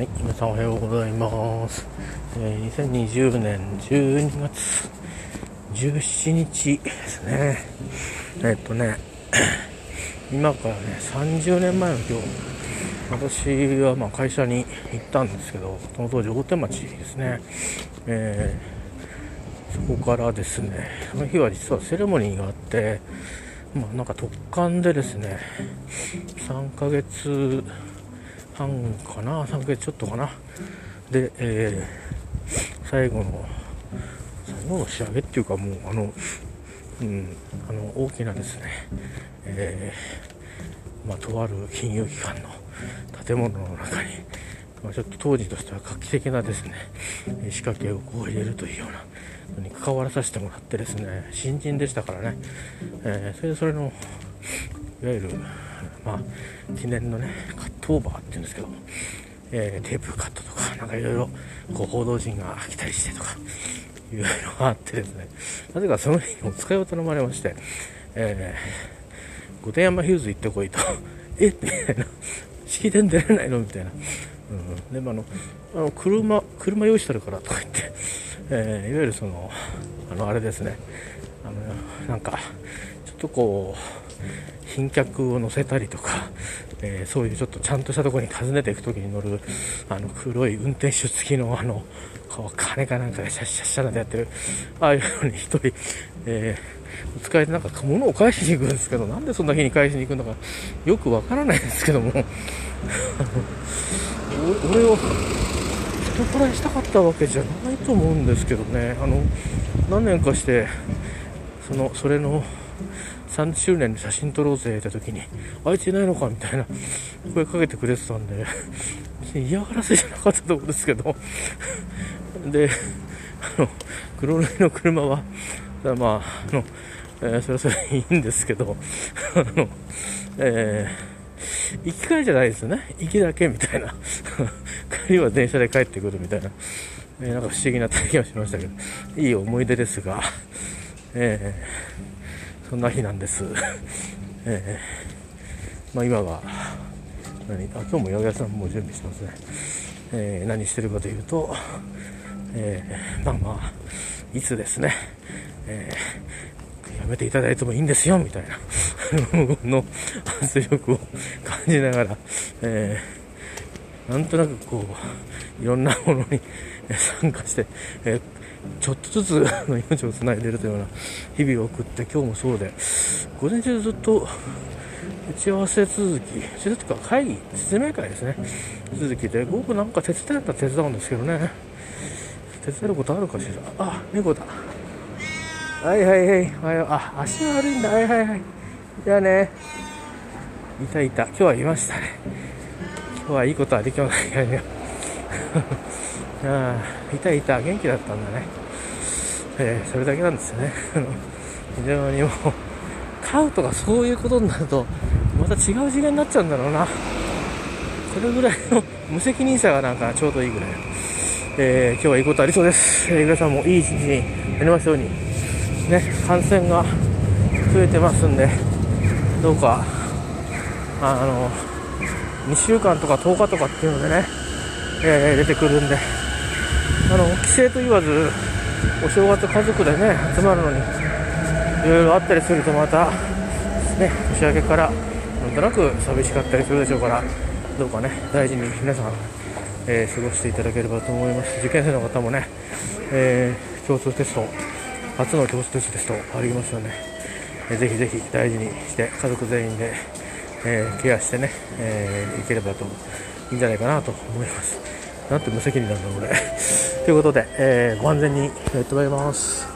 はい、皆さんおはようございます。えー2020年12月17日ですね。えっとね、今からね、30年前の今日、私はま会社に行ったんですけど、その当時大手町ですね。えーそこからですね、その日は実はセレモニーがあって、まあなんか特感でですね、3ヶ月半かな、3ヶ月ちょっとかな？で、えー最後の、最後の仕上げっていうかもう、あの、うん、あの、大きなですね、えーまあ、とある金融機関の建物の中に、まあ、ちょっと当時としては画期的なですね、仕掛けをこう入れるというようなのに関わらさせてもらってですね、新人でしたからね、えーそれでそれの、いわゆる、まあ、記念のね、カットオーバーっていうんですけど、えーテープカットとか、なんかいろいろ、こう、報道陣が来たりしてとか、いうのがあってですね、なぜかその日にお使いを頼まれまして、えー、御殿山ヒューズ行ってこいと、え？みたいな、式典出れないの？みたいな。うん、でもあの、あの車、車用意してるからとか言って、えーいわゆるその、あの、あれですね、あの、なんか、ちょっとこう、賓客を乗せたりとか、えーそういうちょっとちゃんとしたところに訪ねていくときに乗る、あの、黒い運転手付きのあの、こう金かなんかでシャッシャッシャなんてやってる、ああいうのに一人、えー、お使いでなんか物を返しに行くんですけど、なんでそんな日に返しに行くのか、よくわからないんですけども、俺を人からしたかったわけじゃないと思うんですけどね、あの、何年かして、その、それの、3周年で写真撮ろうぜって時に、あいついないのかみたいな声かけてくれてたんで、別に嫌がらせじゃなかったと思うんですけど、で、あの、黒塗りの車は、まあ、あの、えーそれはそれいいんですけど、あの、えー行き帰りじゃないですよね。行きだけみたいな。帰りは電車で帰ってくるみたいな。えーなんか不思議な体験をしましたけど、いい思い出ですが、えーそんな日なんです。えーまあ今は、何、あ、今日も八百屋さんも準備してますね。えー何してるかというと、えーまあまあ、いつですね、えーやめていただいてもいいんですよ、みたいな、の圧力を感じながら、えーなんとなくこう、いろんなものに参加して、えーちょっとずつ命をつないでるというような日々を送って、今日もそうで、午前中ずっと打ち合わせ続き、打ち合わせというか会議、説明会ですね、続きで、僕なんか手伝ったら手伝うんですけどね、手伝えることあるかしら？あ、猫だ。はいはいはい。おはよう。あ、足が悪いんだ。はいはいはい。じゃあね。いたいた。今日はいましたね。今日はいいことはできませんけどね。ああ、いたいた。元気だったんだね。えーそれだけなんですよね。あ の非常にもう、飼うとかそういうことになると、また違う次元になっちゃうんだろうな。これぐらいの無責任さがなんかちょうどいいぐらい。えー今日はいいことありそうです。えー皆さんもいい一日になりますように。ね、感染が増えてますんで、どうか、あの、2週間とか10日とかっていうのでね、えー出てくるんで、あの、帰省と言わず、お正月家族でね、集まるのに、いろいろあったりするとまた、ね、年明けから、なんとなく寂しかったりするでしょうから、どうかね、大事に皆さん、えー過ごしていただければと思います。受験生の方もね、えー共通テスト、初の共通テストですとありますよね。えーぜひぜひ大事にして、家族全員で、えーケアしてね、えーいければと、いいんじゃないかなと思います。なんて無責任なんだ、俺。ということで、えーご安全にやってまいります。